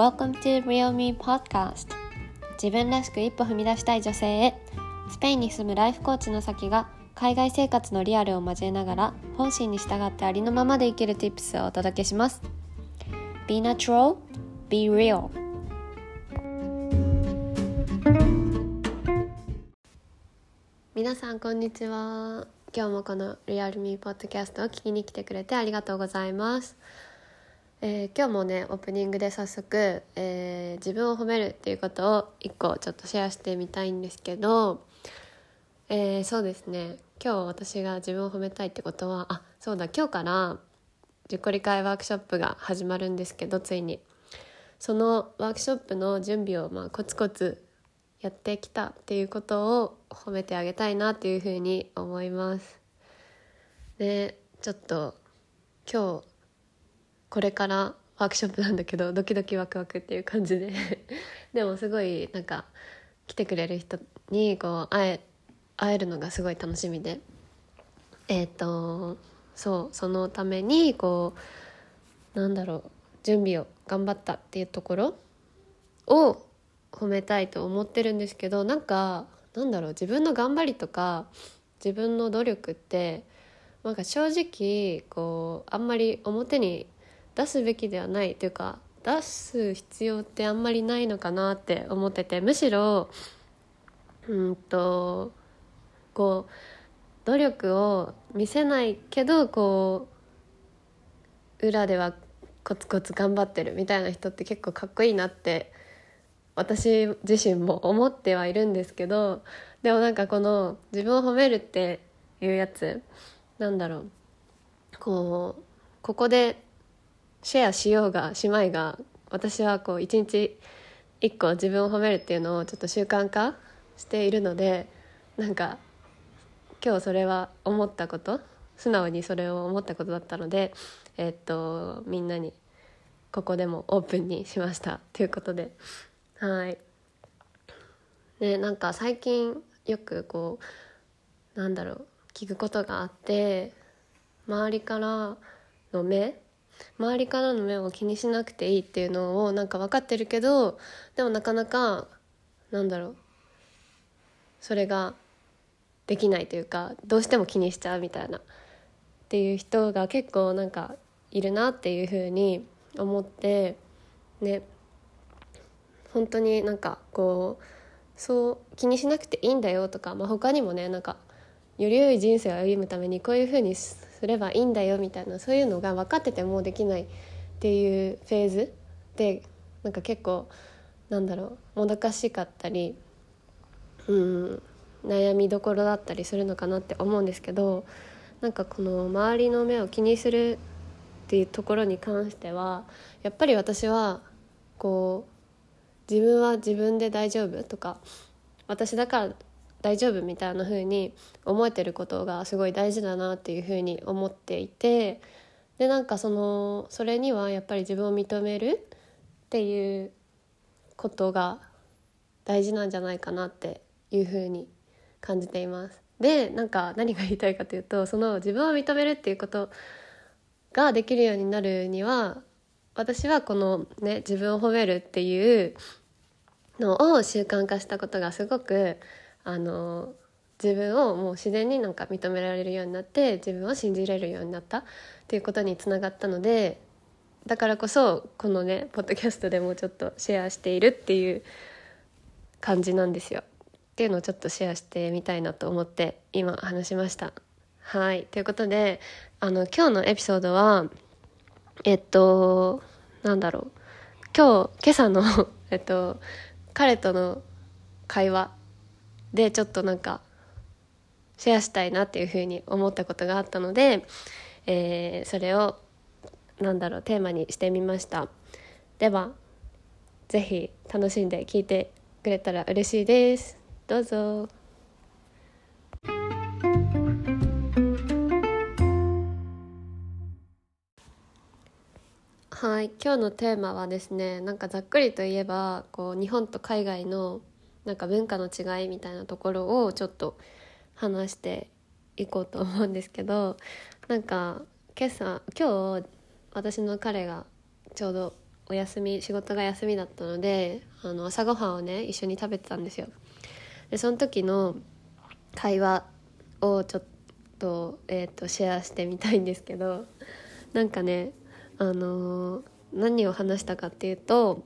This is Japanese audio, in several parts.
Welcome to Real Me Podcast. 自分らしく一歩踏み出したい女性へ。スペインに住むライフコーチの先が海外生活のリアルを交えながら本心に従ってありのままで生きる Tips をお届けします。Be natural, be real. 皆さんこんにちは。今日もこの Real Me Podcast を聞きに来てくれてありがとうございます。えー、今日もねオープニングで早速、えー、自分を褒めるっていうことを一個ちょっとシェアしてみたいんですけど、えー、そうですね今日私が自分を褒めたいってことはあそうだ今日から自己理解ワークショップが始まるんですけどついにそのワークショップの準備をまあコツコツやってきたっていうことを褒めてあげたいなっていうふうに思います。でちょっと今日これからワークショップなんだけどドキドキワクワクっていう感じで。でもすごいなんか来てくれる人にこう会え会えるのがすごい楽しみで。えっ、ー、とそうそのためにこうなんだろう準備を頑張ったっていうところを褒めたいと思ってるんですけどなんかなんだろう自分の頑張りとか自分の努力ってなんか正直こうあんまり表に出すべきではないというか出す必要ってあんまりないのかなって思っててむしろうんとこう努力を見せないけどこう裏ではコツコツ頑張ってるみたいな人って結構かっこいいなって私自身も思ってはいるんですけどでもなんかこの自分を褒めるっていうやつなんだろうこうここでシェアしようがしまいが私はこう一日一個自分を褒めるっていうのをちょっと習慣化しているのでなんか今日それは思ったこと素直にそれを思ったことだったのでえー、っとみんなにここでもオープンにしましたということで。はい。ねなんか最近よくこうなんだろう聞くことがあって周りからの目周りからの目を気にしなくていいっていうのをなんか分かってるけどでもなかなかなんだろうそれができないというかどうしても気にしちゃうみたいなっていう人が結構なんかいるなっていうふうに思ってね本当になんかこうそう気にしなくていいんだよとか、まあ、他にもねなんかより良い人生を歩むためにこういうふうにればいいんだよみたいなそういうのが分かっててもできないっていうフェーズでなんか結構なんだろうもどかしかったりうん悩みどころだったりするのかなって思うんですけどなんかこの周りの目を気にするっていうところに関してはやっぱり私はこう自分は自分で大丈夫とか私だから大丈夫みたいな風に思えてることがすごい大事だなっていう風に思っていてでなんかそのそれにはやっぱり自分を認めるっていうことが大事なんじゃないかなっていう風に感じています。でなんか何が言いたいかというとその自分を認めるっていうことができるようになるには私はこのね自分を褒めるっていうのを習慣化したことがすごくあの自分をもう自然になんか認められるようになって自分を信じれるようになったっていうことにつながったのでだからこそこのねポッドキャストでもちょっとシェアしているっていう感じなんですよ。っていうのをちょっとシェアしてみたいなと思って今話しました。はいということであの今日のエピソードはえっとなんだろう今日今朝の えっと彼との会話でちょっとなんかシェアしたいなっていうふうに思ったことがあったので、えー、それをなんだろうテーマにしてみました。では是非楽しんで聞いてくれたら嬉しいです。どうぞ。はい今日のテーマはですねなんかざっくりといえばこう日本と海外のなんか文化の違いみたいなところをちょっと話していこうと思うんですけどなんか今朝今日私の彼がちょうどお休み仕事が休みだったのであの朝ごはんをね一緒に食べてたんですよ。でその時の会話をちょっと,、えーと、シェアしてみたいんですけどなんかねあのー、何を話したかっていうと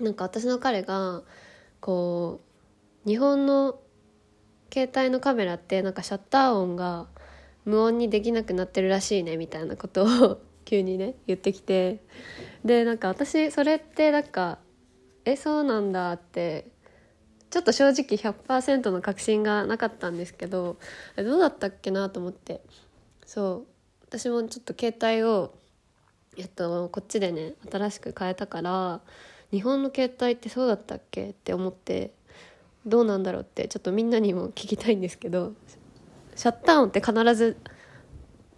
なんか私の彼がこう日本の携帯のカメラってなんかシャッター音が無音にできなくなってるらしいねみたいなことを急にね言ってきて。でなんか私それってなんかえそうなんだってちょっと正直100%の確信がなかったんですけどどうだったっけなと思って。そう。私もちょっと携帯をえっとこっちでね新しく変えたから日本の携帯ってそうだったっけ？って思ってどうなんだろうってちょっとみんなにも聞きたいんですけどシャッター音って必ず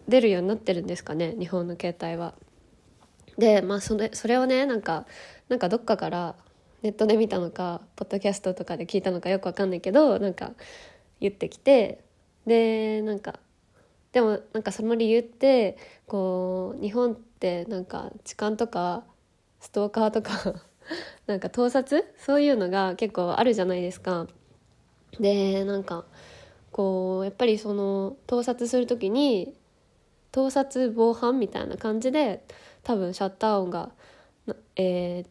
出るようになってるんですかね？日本の携帯は。でまあそれそれをねなんかなんかどっかからネットで見たのかポッドキャストとかで聞いたのかよくわかんないけどなんか言ってきてでなんかでもなんかその理由ってこう日本ってなんか痴漢とかストーカーとか なんか盗撮？そういうのが結構あるじゃないですか。でなんかこうやっぱりその盗撮する時に盗撮防犯みたいな感じで多分シャッター音がな,、え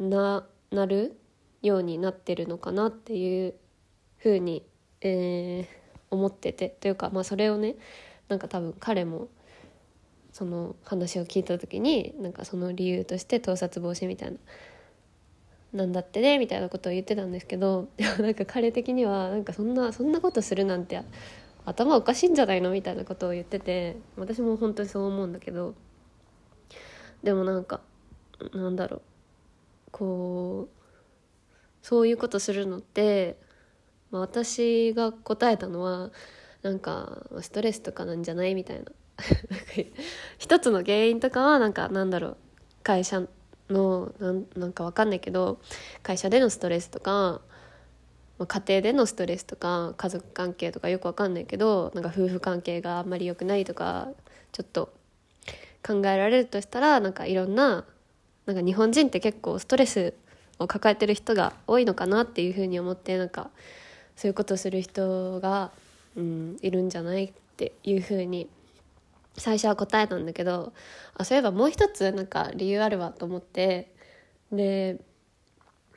ー、ななるようになってるのかなっていうふうに、えー、思っててというか、まあ、それをねなんか多分彼もその話を聞いた時になんかその理由として盗撮防止みたいななんだってねみたいなことを言ってたんですけど でもなんか彼的にはなんかそんなそんなことするなんて頭おかしいんじゃないのみたいなことを言ってて私も本当にそう思うんだけどでもなんかなんだろうこうそういうことするのって、まあ、私が答えたのはなんかストレスとかなんじゃないみたいな。一つの原因とかはなんかなんだろう会社のなんなんかわかんないけど会社でのストレスとか、まあ、家庭でのストレスとか家族関係とかよくわかんないけどなんか夫婦関係があんまり良くないとかちょっと考えられるとしたらなんかいろんななんか日本人って結構ストレスを抱えてる人が多いのかなっていうふうに思ってなんかそういうことする人が、うん、いるんじゃないっていうふうに最初は答えたんだけどあそういえばもう一つなんか理由あるわと思ってで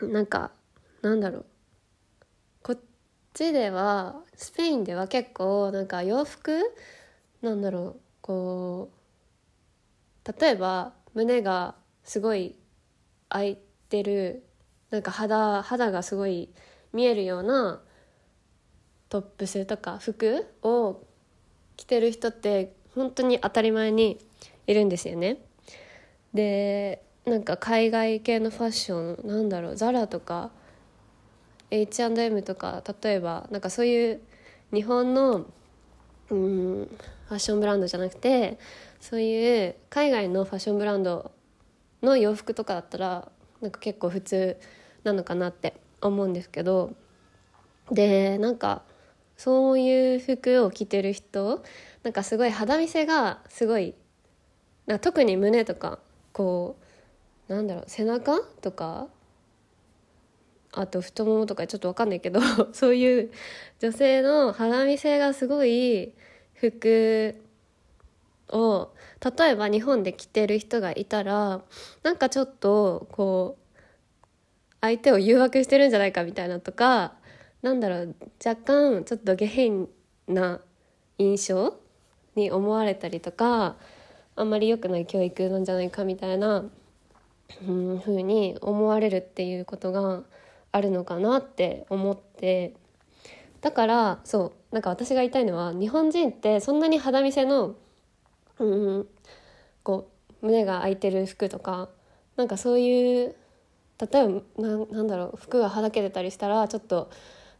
なんかなんだろう。こっちではスペインでは結構なんか洋服なんだろうこう例えば胸がすごい開いてるなんか肌肌がすごい見えるようなトップスとか服を着てる人って本当に当たり前にいるんですよね。でなんか海外系のファッションなんだろうザラとか H&M とか例えばなんかそういう日本のうんファッションブランドじゃなくてそういう海外のファッションブランドの洋服とかだったらなんか結構普通なのかなって思うんですけどでなんかそういう服を着てる人なんかすごい肌見せがすごいな特に胸とかこうなんだろう背中とかあと太ももとかちょっと分かんないけど そういう女性の肌見せがすごい服を例えば日本で着てる人がいたらなんかちょっとこう相手を誘惑してるんじゃないかみたいなとかなんだろう若干ちょっと下品な印象に思われたりとかあんまり良くない教育なんじゃないかみたいな、うん、ふうに思われるっていうことがあるのかなって思ってだからそうなんか私が言いたいのは日本人ってそんなに肌見せのうん、こう胸が開いてる服とかなんかそういう例えばななんだろう服がはだけてたりしたらちょっと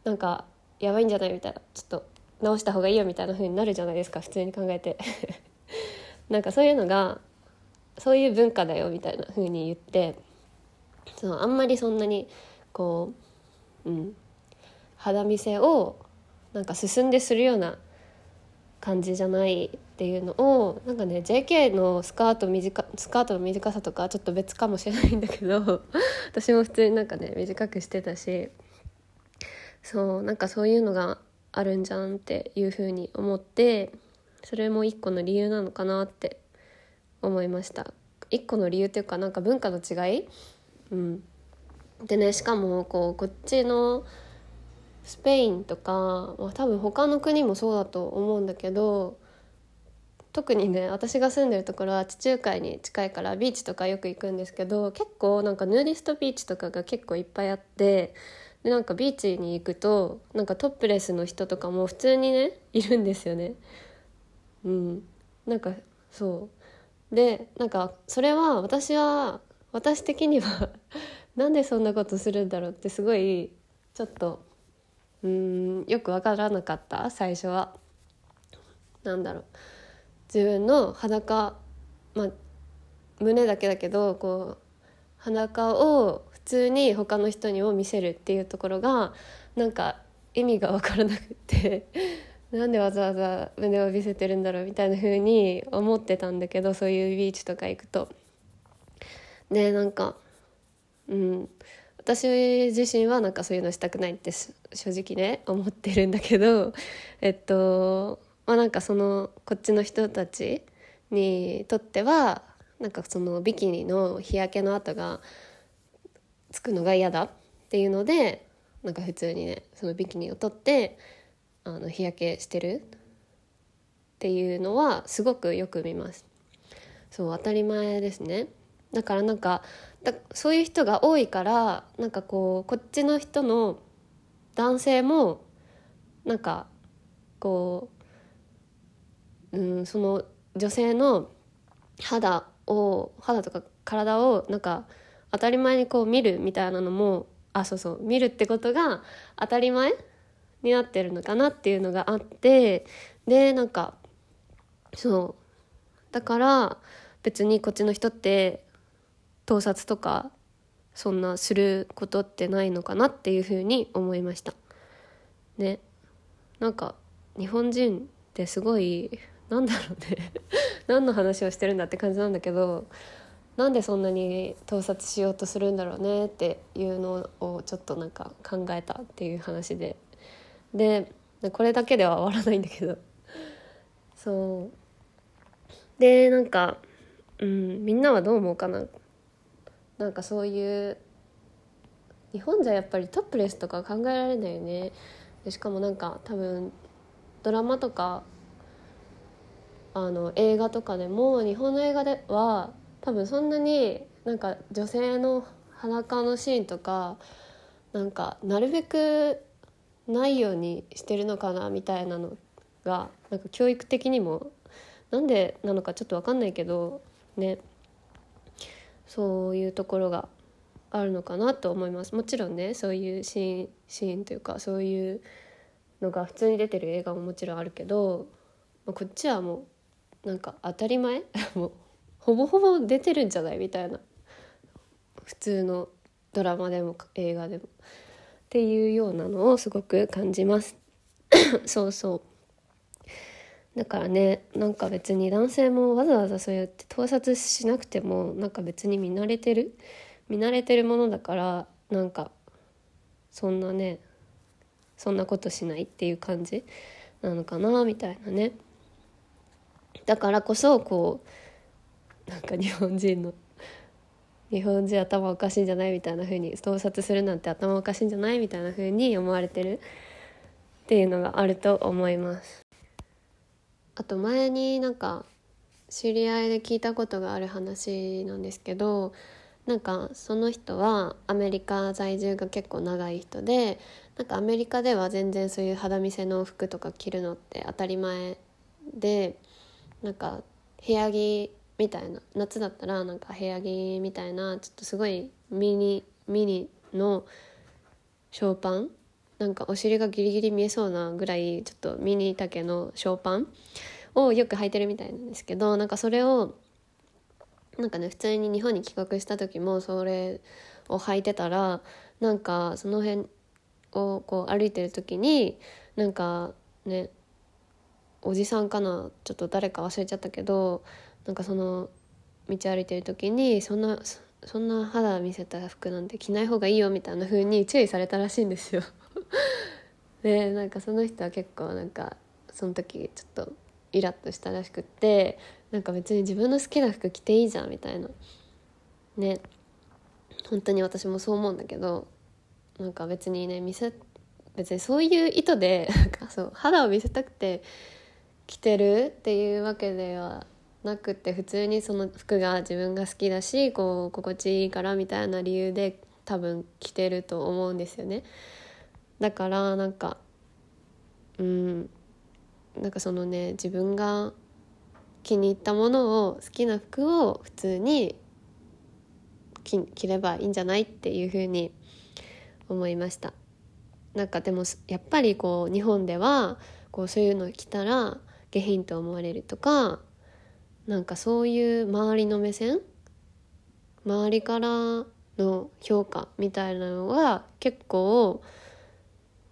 なんかやばいんじゃないみたいなちょっと直した方がいいよみたいな風になるじゃないですか普通に考えて。なんかそういうのがそういう文化だよみたいな風に言ってそのあんまりそんなにこう、うん、肌見せをなんか進んでするような感じじゃないっていうのをなんかね JK のスカート短スカートの短さとかちょっと別かもしれないんだけど 私も普通になんかね短くしてたしそうなんかそういうのがあるんじゃんっていうふうに思ってそれも一個の理由なのかなって思いました。一個の理由っていうかなんか文化の違い？うん。でねしかもこうこっちのスペインとか、まあ、多分他の国もそうだと思うんだけど特にね私が住んでるところは地中海に近いからビーチとかよく行くんですけど結構なんかヌーディストビーチとかが結構いっぱいあってでなんかビーチに行くとなんかトップレスの人とかも普通にねいるんですよね。うん、なんかそうでなんかそれは私は私的には なんでそんなことするんだろうってすごいちょっとうんよく分からなかった最初は。なんだろう自分の裸、まあ、胸だけだけどこう裸を通に他の人にも見せるっていうところがなんか意味が分からなくって なんでわざわざ胸を見せてるんだろうみたいな風に思ってたんだけどそういうビーチとか行くと。でなんかうん私自身はなんかそういうのしたくないって正直ね思ってるんだけどえっとまあなんかそのこっちの人たちにとってはなんかそのビキニの日焼けの跡がつくのが嫌だっていうのでなんか普通にねそのビキニを取ってあの日焼けしてるっていうのはすごくよく見ます。そう当たり前ですね。だからなんかだそういう人が多いからなんかこうこっちの人の男性もなんかこう、うん、その女性の肌を肌とか体をなんか当たり前にこう見るみたいなのもあそうそう見るってことが当たり前になってるのかなっていうのがあってでなんかそう。だから別にこっちの人って盗撮とかそんなすることってないのかなっていうふうに思いました。ね。なんか日本人ってすごいなんだろうね。何の話をしてるんだって感じなんだけどなんでそんなに盗撮しようとするんだろうねっていうのをちょっとなんか考えたっていう話で。でこれだけでは終わらないんだけど。そう。でなんか、うん、みんなはどう思うかな。なんかそういう日本じゃやっぱりトップレスとか考えられないよね。でしかもなんか多分ドラマとかあの映画とかでも日本の映画では多分そんなになんか女性の裸のシーンとかなんかなるべくないようにしてるのかなみたいなのがなんか教育的にもなんでなのかちょっと分かんないけどね。そういうところがあるのかなと思います。もちろんねそういうシーンシーンというかそういうのが普通に出てる映画ももちろんあるけど、まあ、こっちはもうなんか当たり前？もうほぼほぼ出てるんじゃないみたいな。普通のドラマでも映画でも。っていうようなのをすごく感じます。そうそう。だからねなんか別に男性もわざわざそうやって盗撮しなくてもなんか別に見慣れてる見慣れてるものだからなんかそんなねそんなことしないっていう感じなのかなみたいなね。だからこそこうなんか日本人の日本人頭おかしいんじゃないみたいな風に盗撮するなんて頭おかしいんじゃないみたいな風に思われてる。っていうのがあると思います。あと前になんか知り合いで聞いたことがある話なんですけどなんかその人はアメリカ在住が結構長い人でなんかアメリカでは全然そういう肌見せの服とか着るのって当たり前でなんか部屋着みたいな夏だったらなんか部屋着みたいなちょっとすごいミニミニのショーパンなんかお尻がギリギリ見えそうなぐらいちょっとミニ丈のショーパンをよく履いてるみたいなんですけどなんかそれをなんかね普通に日本に帰国した時もそれを履いてたらなんかその辺をこう歩いてる時になんかねおじさんかなちょっと誰か忘れちゃったけどなんかその道歩いてる時にそんなそんな肌見せた服なんて着ない方がいいよみたいな風に注意されたらしいんですよ。でなんかその人は結構なんかその時ちょっとイラッとしたらしくってなんか別に自分の好きな服着ていいじゃんみたいな。ね。本当に私もそう思うんだけどなんか別にね見せ別にそういう意図でなんかそう肌を見せたくて着てるっていうわけではなくて普通にその服が自分が好きだしこう心地いいからみたいな理由で多分着てると思うんですよね。だからなんかうんなんかそのね自分が気に入ったものを好きな服を普通に着ればいいんじゃないっていうふうに思いましたなんかでもやっぱりこう日本ではこうそういうの着たら下品と思われるとかなんかそういう周りの目線？周りからの評価みたいなのが結構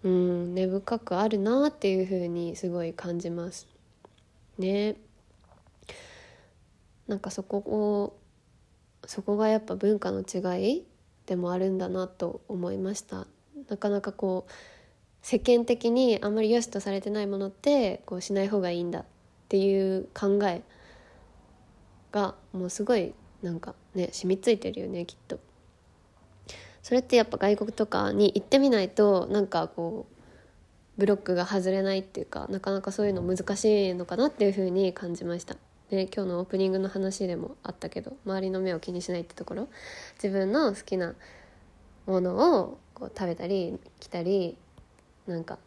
うん根深くあるなっていうふうにすごい感じますね。なんかそこをそこがやっぱ文化の違いでもあるんだなと思いました。なかなかこう世間的にあんまり良しとされてないものってこうしない方がいいんだっていう考えがもうすごいなんかね染みついてるよねきっと。それってやっぱ外国とかに行ってみないとなんかこうブロックが外れないっていうかなかなかそういうの難しいのかなっていうふうに感じました。で今日のオープニングの話でもあったけど周りの目を気にしないってところ自分の好きなものをこう食べたり着たりなんか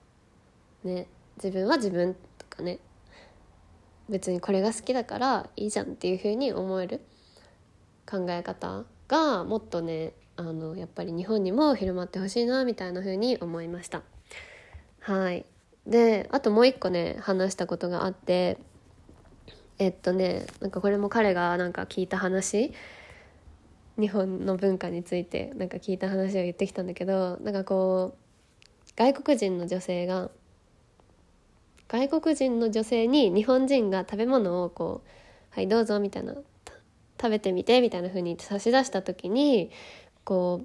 ね自分は自分とかね別にこれが好きだからいいじゃんっていうふうに思える考え方がもっとねあのやっぱり日本にも広まってほしいなみたいな風に思いました。はい。であともう一個ね話したことがあってえっとねなんかこれも彼がなんか聞いた話日本の文化についてなんか聞いた話を言ってきたんだけどなんかこう外国人の女性が外国人の女性に日本人が食べ物をこう「はいどうぞ」みたいな「食べてみて」みたいな風に差し出した時にこ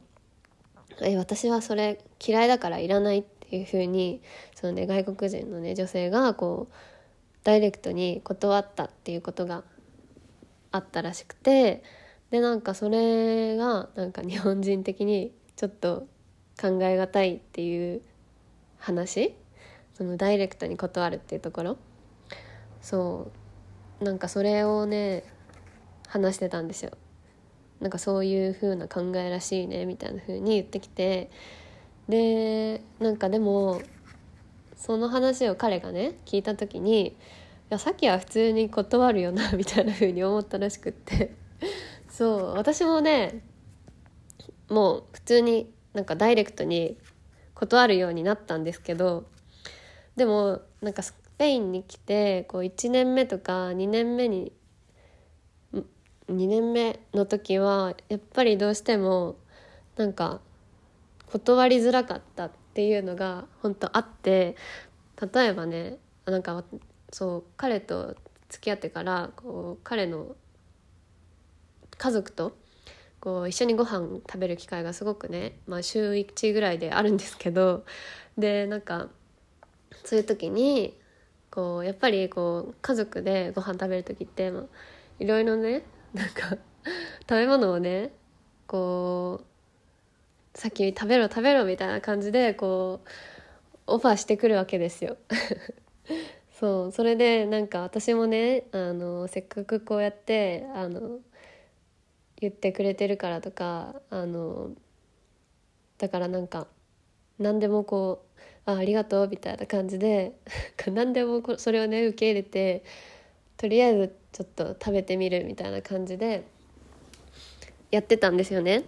う「え私はそれ嫌いだからいらない」っていう風にそのね外国人のね女性がこうダイレクトに断ったっていうことがあったらしくてでなんかそれがなんか日本人的にちょっと考え難いっていう話そのダイレクトに断るっていうところ？そう。なんかそれをね話してたんですよ。なんかそういう風な考えらしいねみたいな風に言ってきて。でなんかでもその話を彼がね聞いた時にいやさっきは普通に断るよな みたいな風に思ったらしくって。そう。私もねもう普通になんかダイレクトに断るようになったんですけどでもなんかスペインに来てこう1年目とか2年目に2年目の時はやっぱりどうしてもなんか断りづらかったっていうのが本当あって例えばねなんかそう彼と付き合ってからこう彼の家族とこう一緒にご飯食べる機会がすごくね、まあ、週1ぐらいであるんですけどでなんかそういう時にこうやっぱりこう家族でご飯食べる時って、いろいろねなんか 食べ物をねこう先に食べろ食べろみたいな感じでこうオファーしてくるわけですよ。そうそれでなんか私もねあのせっかくこうやってあの言ってくれてるからとかあのだからなんか何でもこうあありがとうみたいな感じで 何でもそれをね受け入れてとりあえずちょっと食べてみるみたいな感じでやってたんですよね。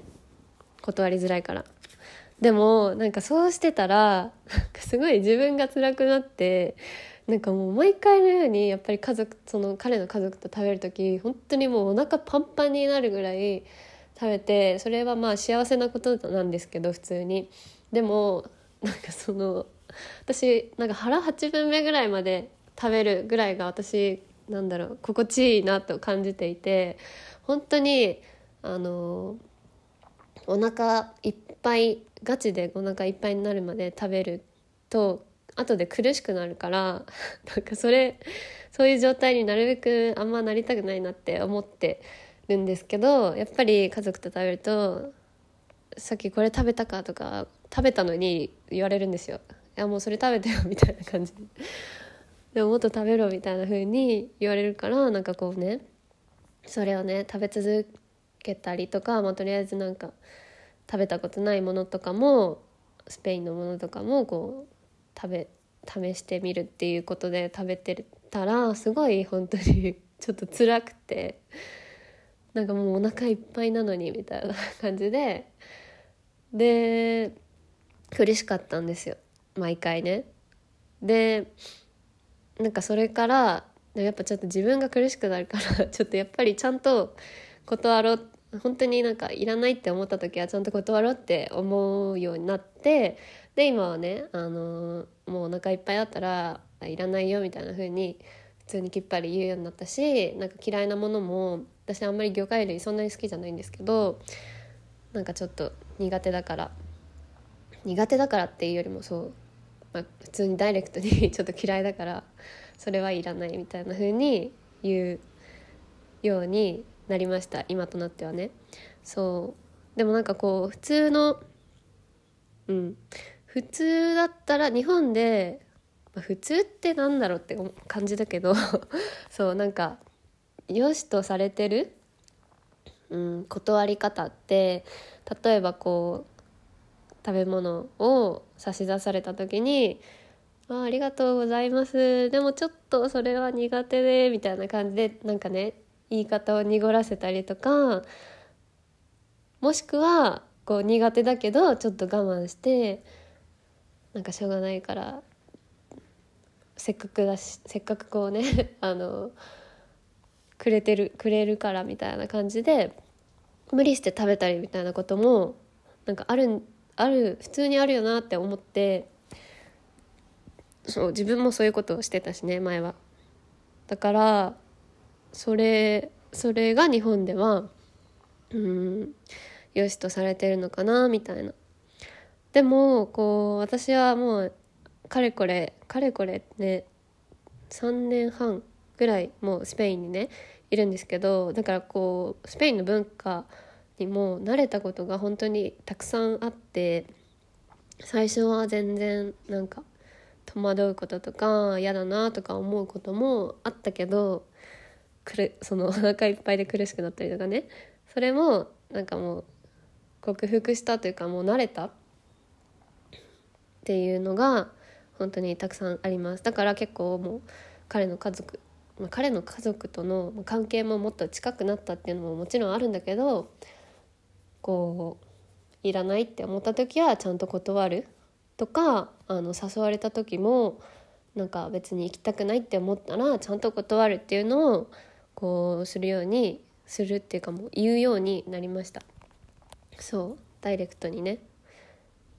断りづらいから。でもなんかそうしてたらすごい自分が辛くなってなんかもう毎回のようにやっぱり家族その彼の家族と食べる時本当にもうお腹パンパンになるぐらい食べてそれはまあ幸せなことなんですけど普通に。でもなんかその私なんか腹8分目ぐらいまで食べるぐらいが私なんだろう心地いいなと感じていて本当にあのお腹いっぱいガチでお腹いっぱいになるまで食べると後で苦しくなるから なんかそれそういう状態になるべくあんまなりたくないなって思ってるんですけどやっぱり家族と食べると「さっきこれ食べたか?」とか食べたのに言われるんですよ。いやもうそれ食べてよみたいな感じで。ももっと食べろみたいな風に言われるからなんかこうねそれをね食べ続けたりとか、まあ、とりあえずなんか食べたことないものとかもスペインのものとかもこう食べ試してみるっていうことで食べてたらすごい本当に ちょっと辛くてなんかもうお腹いっぱいなのにみたいな感じでで苦しかったんですよ。毎回ね。でなんかそれからやっぱちょっと自分が苦しくなるから ちょっとやっぱりちゃんと断ろう。本当になんかいらないって思った時はちゃんと断ろうって思うようになってで今はね、あのー、もうお腹いっぱいだったらいらないよみたいな風に普通にきっぱり言うようになったしなんか嫌いなものも私あんまり魚介類そんなに好きじゃないんですけどなんかちょっと苦手だから。苦手だからっていうよりもそう、まあ、普通にダイレクトに ちょっと嫌いだからそれはいらないみたいな風に言うようになりました今となってはね。そう。でもなんかこう普通のうん。普通だったら日本で、まあ、普通ってなんだろうって感じだけど そうなんか良しとされてる、うん、断り方って例えばこう食べ物を差し出された時にあありがとうございます。でもちょっとそれは苦手でみたいな感じでなんかね言い方を濁らせたりとかもしくはこう苦手だけどちょっと我慢してなんかしょうがないからせっかくだしせっかくこうね あのくれてるくれるからみたいな感じで無理して食べたりみたいなこともなんかあるんある普通にあるよなって思ってそう自分もそういうことをしてたしね前は。だからそれそれが日本ではうん良しとされてるのかなみたいな。でもこう私はもうかれこれかれこれね3年半ぐらいもうスペインにねいるんですけどだからこうスペインの文化にも慣れたことが本当にたくさんあって最初は全然なんか戸惑うこととか嫌だなとか思うこともあったけどくるその お腹いっぱいで苦しくなったりとかね。それもなんかもう克服したというかもう慣れた。っていうのが本当にたくさんあります。だから結構もう彼の家族、まあ、彼の家族との関係ももっと近くなったっていうのももちろんあるんだけどこういらないって思った時はちゃんと断るとかあの誘われた時もなんか別に行きたくないって思ったらちゃんと断るっていうのをこうするようにするっていうかもう言うようになりました。そうダイレクトにね。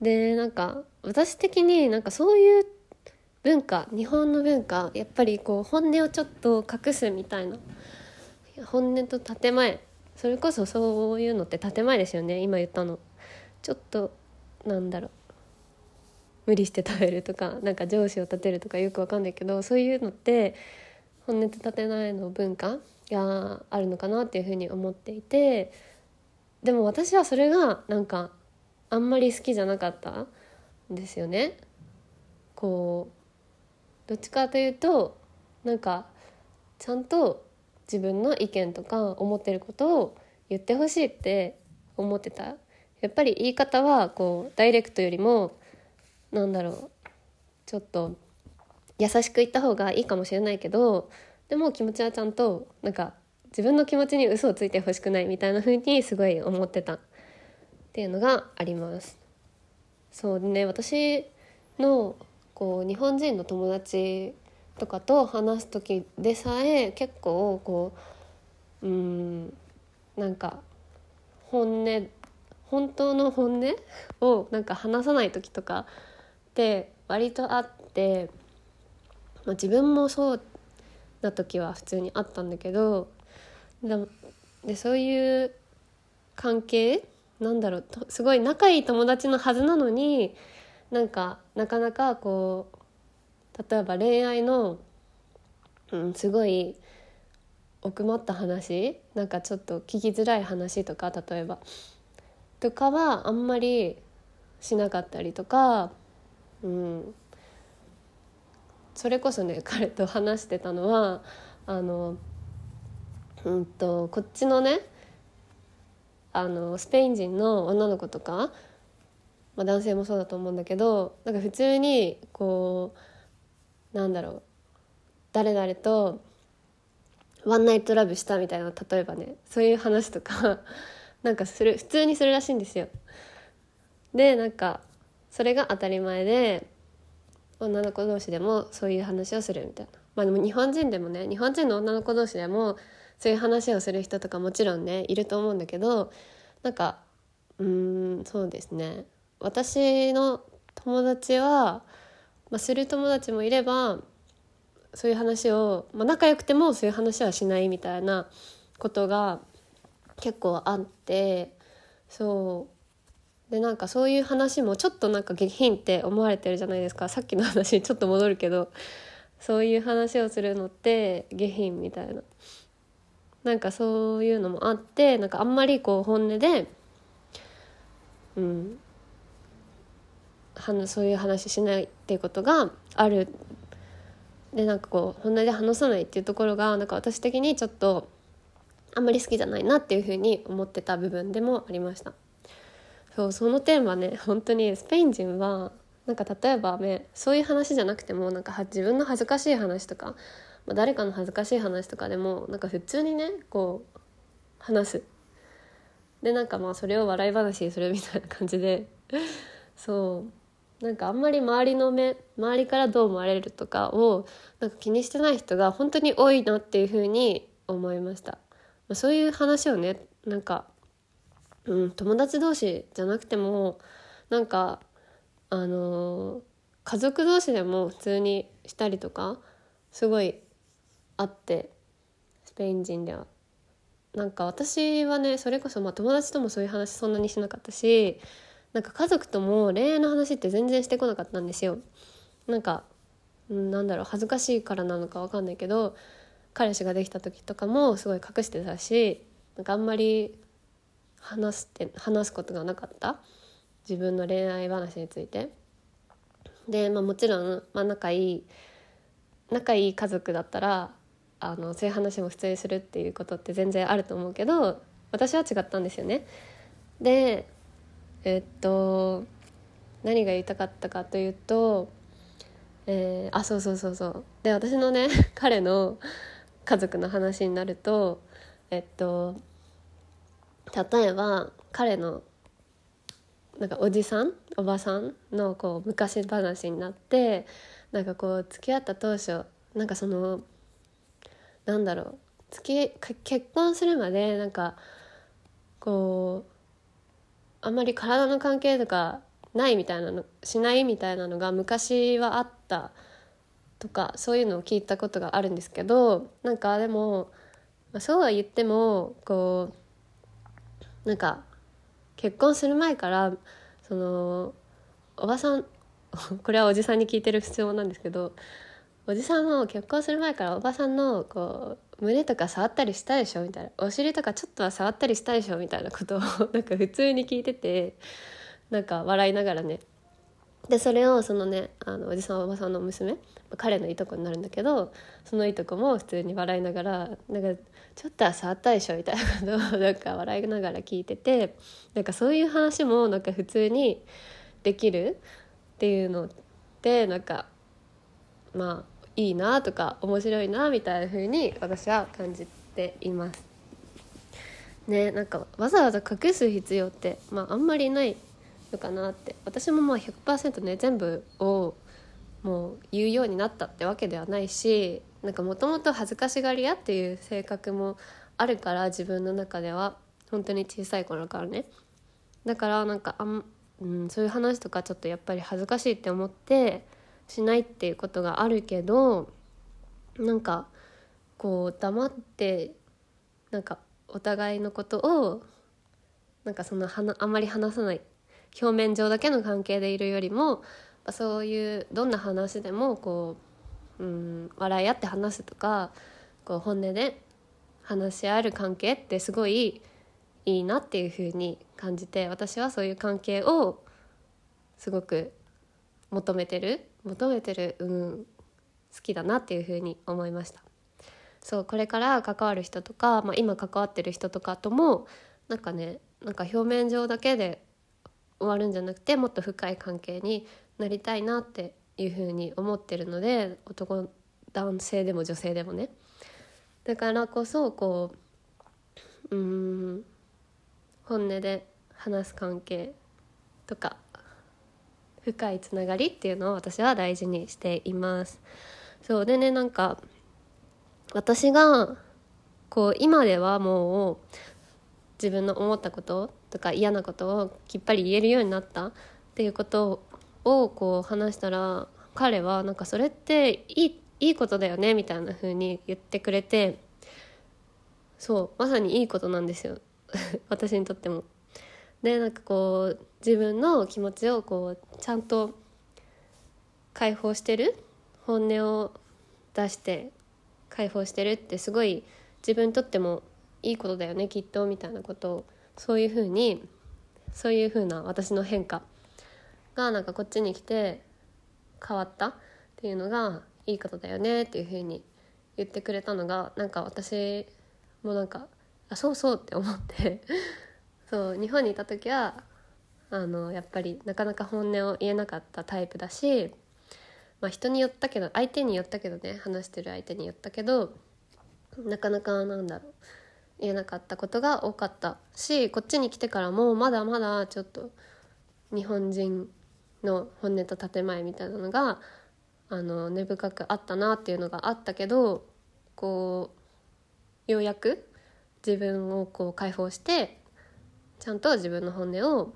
でなんか私的になんかそういう文化日本の文化やっぱりこう本音をちょっと隠すみたいな。本音と建前それこそそういうのって建前ですよね。今言ったの。ちょっとなんだろう。無理して食べるとかなんか上司を立てるとかよくわかんないけどそういうのって本音と建前の文化があるのかなっていうふうに思っていてでも私はそれがなんかあんまり好きじゃなかったんですよね。こうどっちかというとなんかちゃんと自分の意見とか思ってることを言ってほしいって思ってたやっぱり言い方はこうダイレクトよりもなんだろうちょっと優しく言った方がいいかもしれないけどでも気持ちはちゃんとなんか自分の気持ちに嘘をついてほしくないみたいな風にすごい思ってたっていうのがあります。そうね私のこう日本人の友達とかと話す時でさえ結構こううんなんか本音本当の本音 をなんか話さない時とかって割とあってまあ、自分もそうな時は普通にあったんだけどでそういう関係なんだろうすごい仲いい友達のはずなのになんかなかなかこう例えば恋愛の、うん、すごい奥まった話なんかちょっと聞きづらい話とか例えば。とかはあんまりしなかったりとか、うん、それこそね 彼と話してたのはあの、うんと、こっちのねあのスペイン人の女の子とか、まあ、男性もそうだと思うんだけどなんか普通にこうなんだろう。誰々とワンナイトラブしたみたいな例えばね。そういう話とか なんかする。普通にするらしいんですよ。でなんかそれが当たり前で女の子同士でもそういう話をするみたいな。まあでも日本人でもね日本人の女の子同士でもそういう話をする人とかもちろんねいると思うんだけどなんかうんそうですね。私の友達は、まあ、する友達もいればそういう話を、まあ、仲良くてもそういう話はしないみたいなことが結構あってそう。でなんかそういう話もちょっとなんか下品って思われてるじゃないですか。さっきの話に ちょっと戻るけどそういう話をするのって下品みたいな。なんかそういうのもあってなんかあんまりこう本音でうん。そういう話しないっていうことがある。でなんかこう本音で話さないっていうところがなんか私的にちょっとあんまり好きじゃないなっていうふうに思ってた部分でもありました。そうその点はね本当にスペイン人はなんか例えばねそういう話じゃなくてもなんか自分の恥ずかしい話とか、まあ、誰かの恥ずかしい話とかでもなんか普通にねこう話す。でなんかまあそれを笑い話にするみたいな感じで。そう。なんかあんまり周りの目周りからどう思われるとかをなんか気にしてない人が本当に多いなっていうふうに思いましたまあ、そういう話をねなんか、うん、友達同士じゃなくてもなんかあのー、家族同士でも普通にしたりとかすごいあってスペイン人では。なんか私はねそれこそまあ友達ともそういう話そんなにしなかったしなんか家族とも恋愛の話って全然してこなかったんですよ。なんか、なんだろう恥ずかしいからなのか分かんないけど彼氏ができた時とかもすごい隠してたしなんかあんまり話すって話すことがなかった自分の恋愛話について。で、まあ、もちろん、まあ、仲いい仲いい家族だったらあのそういう話も普通にするっていうことって全然あると思うけど私は違ったんですよね。でえっと何が言いたかったかというと、えー、あそうそうそうそう。で私のね 彼の家族の話になるとえっと例えば彼のなんかおじさんおばさんのこう昔話になってなんかこう付き合った当初なんかそのなんだろう付き結婚するまでなんかこうあんまり体の関係とかないみたいなのしないみたいなのが昔はあったとかそういうのを聞いたことがあるんですけどなんかでも、ま、そうは言ってもこうなんか結婚する前からそのおばさん これはおじさんに聞いてる質問なんですけどおじさんも結婚する前からおばさんのこう胸とか触ったりしたでしょ？みたいなお尻とかちょっとは触ったりしたでしょ？みたいなことを なんか普通に聞いててなんか笑いながらね。でそれをそのねあのおじさんおばさんの娘彼のいとこになるんだけどそのいとこも普通に笑いながらなんかちょっとは触ったでしょ？みたいなことを なんか笑いながら聞いててなんかそういう話もなんか普通にできるっていうのってなんかまあいいなとか面白いなみたいな風に私は感じています。ねなんかわざわざ隠す必要って、まあ、あんまりないのかなって。私もまあ100%ね全部をもう言うようになったってわけではないしなんかもともと恥ずかしがり屋っていう性格もあるから自分の中では。本当に小さい頃からね。だからなんかあん、うん、そういう話とかちょっとやっぱり恥ずかしいって思ってしないっていうことがあるけどなんかこう黙ってなんかお互いのことをなんかそのはなあんまり話さない。表面上だけの関係でいるよりもそういうどんな話でもこう、うん、笑い合って話すとかこう本音で話し合える関係ってすごいいいなっていうふうに感じて私はそういう関係をすごく求めてる？求めてる、うん、好きだなっていうふうに思いました。そうこれから関わる人とか、まあ、今関わってる人とかともなんかねなんか表面上だけで終わるんじゃなくてもっと深い関係になりたいなっていうふうに思ってるので男男性でも女性でもねだからこそこううん本音で話す関係とか深いつながりっていうのを私は大事にしていますそうでねなんか私がこう今ではもう自分の思ったこととか嫌なことをきっぱり言えるようになったっていうことをこう話したら彼はなんかそれっていいいいことだよねみたいな風に言ってくれてそうまさにいいことなんですよ 私にとっても。でなんかこう自分の気持ちをこうちゃんと解放してる？本音を出して解放してるってすごい自分にとってもいいことだよねきっとみたいなことをそういうふうにそういうふうな私の変化がなんかこっちに来て変わった？っていうのがいいことだよねっていうふうに言ってくれたのがなんか私もなんかあそうそうって思ってそう日本にいた時はあのやっぱりなかなか本音を言えなかったタイプだし、まあ、人によったけど相手によったけどね話してる相手によったけどなかなかなんだろう言えなかったことが多かったしこっちに来てからもまだまだちょっと日本人の本音と建前みたいなのがあの根深くあったなっていうのがあったけどこうようやく自分をこう解放してちゃんと自分の本音を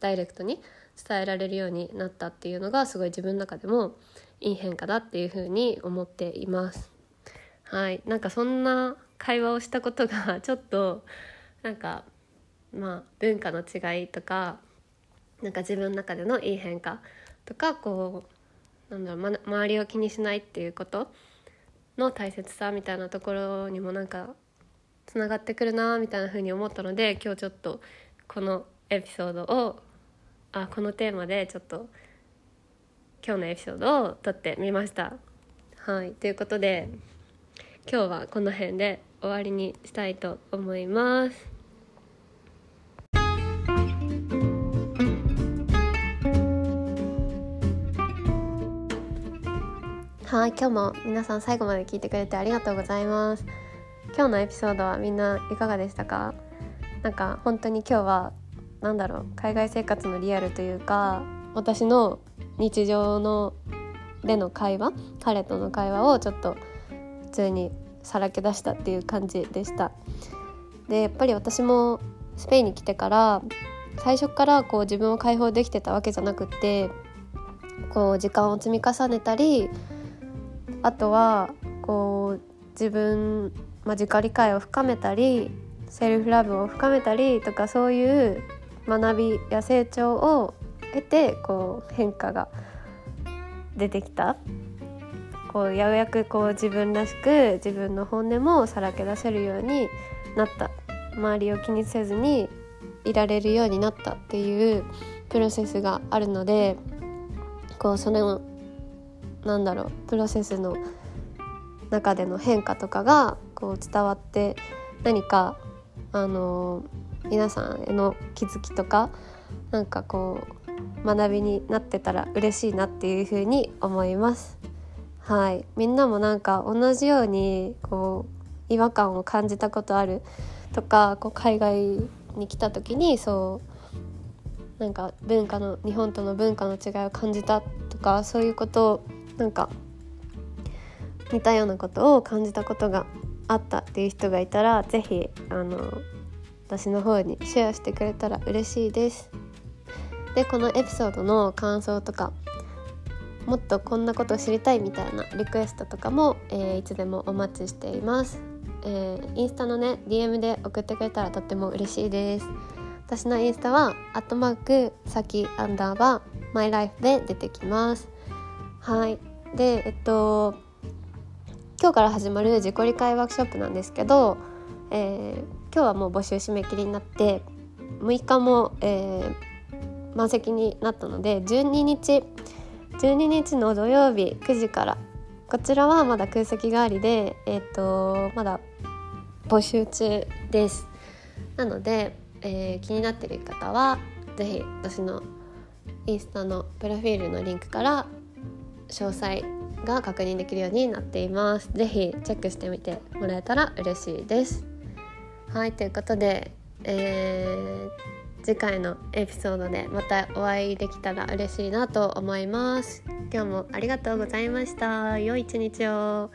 ダイレクトに伝えられるようになったっていうのがすごい自分の中でもいい変化だっていうふうに思っています。はい、なんかそんな会話をしたことが ちょっとなんかまあ文化の違いとかなんか自分の中でのいい変化とかこうなんだろう、ま、周りを気にしないっていうことの大切さみたいなところにもなんかつながってくるなみたいな風に思ったので今日ちょっとこのエピソードをあこのテーマでちょっと今日のエピソードを撮ってみました。はいということで今日はこの辺で終わりにしたいと思います。はい今日も皆さん最後まで聞いてくれてありがとうございます。今日のエピソードはみんないかがでしたか？なんか本当に今日は何だろう海外生活のリアルというか私の日常のでの会話彼との会話をちょっと普通にさらけ出したっていう感じでした。でやっぱり私もスペインに来てから最初からこう自分を解放できてたわけじゃなくってこう時間を積み重ねたりあとはこう自分まあ、自己理解を深めたりセルフラブを深めたりとかそういう学びや成長を得てこう変化が出てきた。こうようやくこう自分らしく自分の本音もさらけ出せるようになった。周りを気にせずにいられるようになったっていうプロセスがあるのでこうそのなんだろうプロセスの中での変化とかがこう伝わって何かあの皆さんへの気づきとかなんかこう学びになってたら嬉しいなっていうふうに思います。はい、みんなもなんか同じようにこう違和感を感じたことあるとかこう海外に来た時にそうなんか文化の日本との文化の違いを感じたとかそういうことをなんか似たようなことを感じたことがあったっていう人がいたら是非あの私の方にシェアしてくれたら嬉しいです。でこのエピソードの感想とかもっとこんなこと知りたいみたいなリクエストとかも、えー、いつでもお待ちしています、えー、インスタのね DM で送ってくれたらとっても嬉しいです。私のインスタはアットマーク先アンダーバーマイライフで出てきます。はい。でえっと今日から始まる自己理解ワークショップなんですけど、えー、今日はもう募集締め切りになって6日も、えー、満席になったので12日12日の土曜日9時からこちらはまだ空席がありで、えーと、まだ募集中です。なので、えー、気になってる方は是非私のインスタのプロフィールのリンクから詳細が確認できるようになっています。是非チェックしてみてもらえたら嬉しいです。はいということで、えー、次回のエピソードでまたお会いできたら嬉しいなと思います。今日もありがとうございました。良い一日を。